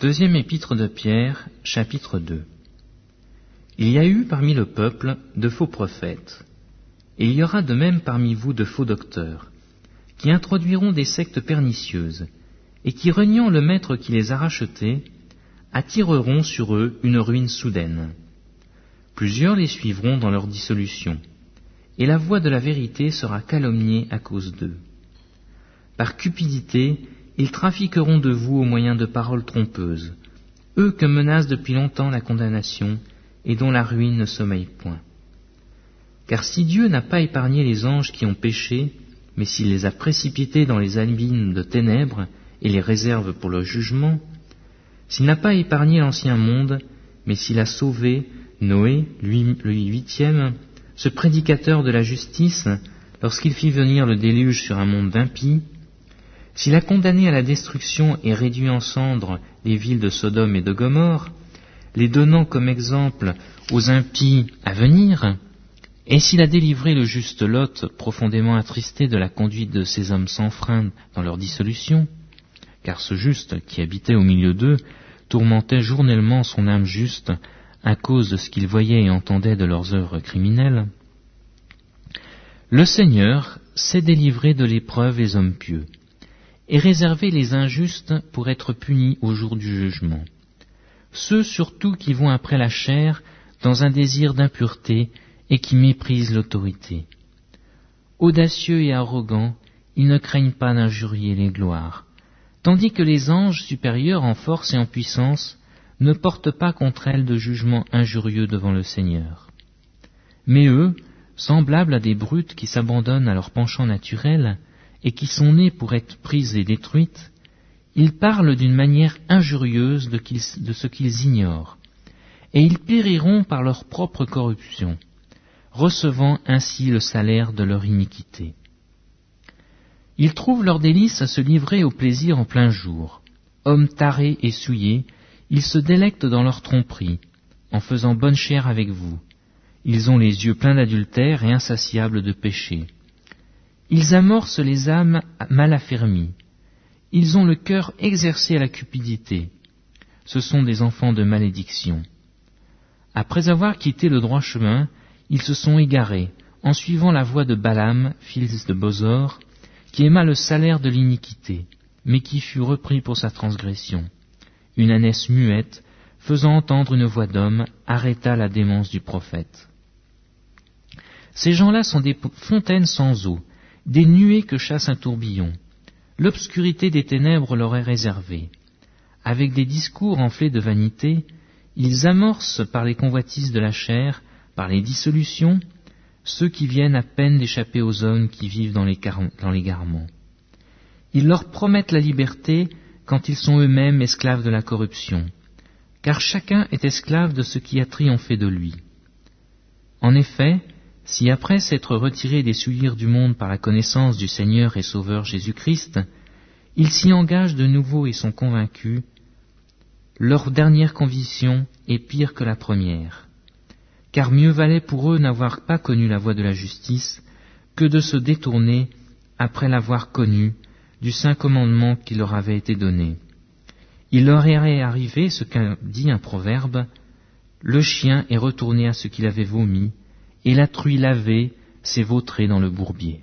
Deuxième épître de Pierre, chapitre 2. Il y a eu parmi le peuple de faux prophètes, et il y aura de même parmi vous de faux docteurs, qui introduiront des sectes pernicieuses, et qui, reniant le maître qui les a rachetés, attireront sur eux une ruine soudaine. Plusieurs les suivront dans leur dissolution, et la voix de la vérité sera calomniée à cause d'eux. Par cupidité, ils trafiqueront de vous au moyen de paroles trompeuses, eux que menace depuis longtemps la condamnation et dont la ruine ne sommeille point. Car si Dieu n'a pas épargné les anges qui ont péché, mais s'il les a précipités dans les abîmes de ténèbres et les réserve pour le jugement, s'il n'a pas épargné l'ancien monde, mais s'il a sauvé Noé, lui, le huitième, ce prédicateur de la justice, lorsqu'il fit venir le déluge sur un monde d'impies, s'il a condamné à la destruction et réduit en cendres les villes de Sodome et de Gomorre, les donnant comme exemple aux impies à venir, et s'il a délivré le juste Lot, profondément attristé de la conduite de ces hommes sans frein dans leur dissolution, car ce juste qui habitait au milieu d'eux tourmentait journellement son âme juste à cause de ce qu'il voyait et entendait de leurs œuvres criminelles, le Seigneur sait délivrer de l'épreuve les hommes pieux, et réserver les injustes pour être punis au jour du jugement. Ceux surtout qui vont après la chair dans un désir d'impureté et qui méprisent l'autorité. Audacieux et arrogants, ils ne craignent pas d'injurier les gloires, tandis que les anges supérieurs en force et en puissance ne portent pas contre elles de jugement injurieux devant le Seigneur. Mais eux, semblables à des brutes qui s'abandonnent à leur penchant naturel, et qui sont nées pour être prises et détruites, ils parlent d'une manière injurieuse de, de ce qu'ils ignorent, et ils périront par leur propre corruption, recevant ainsi le salaire de leur iniquité. Ils trouvent leur délice à se livrer au plaisir en plein jour. Hommes tarés et souillés, ils se délectent dans leur tromperie, en faisant bonne chère avec vous. Ils ont les yeux pleins d'adultère et insatiables de péché. Ils amorcent les âmes mal affermies. Ils ont le cœur exercé à la cupidité. Ce sont des enfants de malédiction. Après avoir quitté le droit chemin, ils se sont égarés, en suivant la voie de Balaam, fils de Bosor, qui aima le salaire de l'iniquité, mais qui fut repris pour sa transgression. Une ânesse muette, faisant entendre une voix d'homme, arrêta la démence du prophète. Ces gens-là sont des fontaines sans eau, des nuées que chasse un tourbillon. L'obscurité des ténèbres leur est réservée. Avec des discours enflés de vanité, ils amorcent par les convoitises de la chair, par les dissolutions, ceux qui viennent à peine d'échapper aux hommes qui vivent dans l'égarement. Ils leur promettent la liberté quand ils sont eux-mêmes esclaves de la corruption, car chacun est esclave de ce qui a triomphé de lui. En effet, si après s'être retirés des souillures du monde par la connaissance du Seigneur et Sauveur Jésus-Christ, ils s'y engagent de nouveau et sont convaincus, leur dernière conviction est pire que la première car mieux valait pour eux n'avoir pas connu la voie de la justice que de se détourner, après l'avoir connu, du saint commandement qui leur avait été donné. Il leur est arrivé ce qu'a dit un proverbe, le chien est retourné à ce qu'il avait vomi, et la truie lavée s'est vautrée dans le bourbier.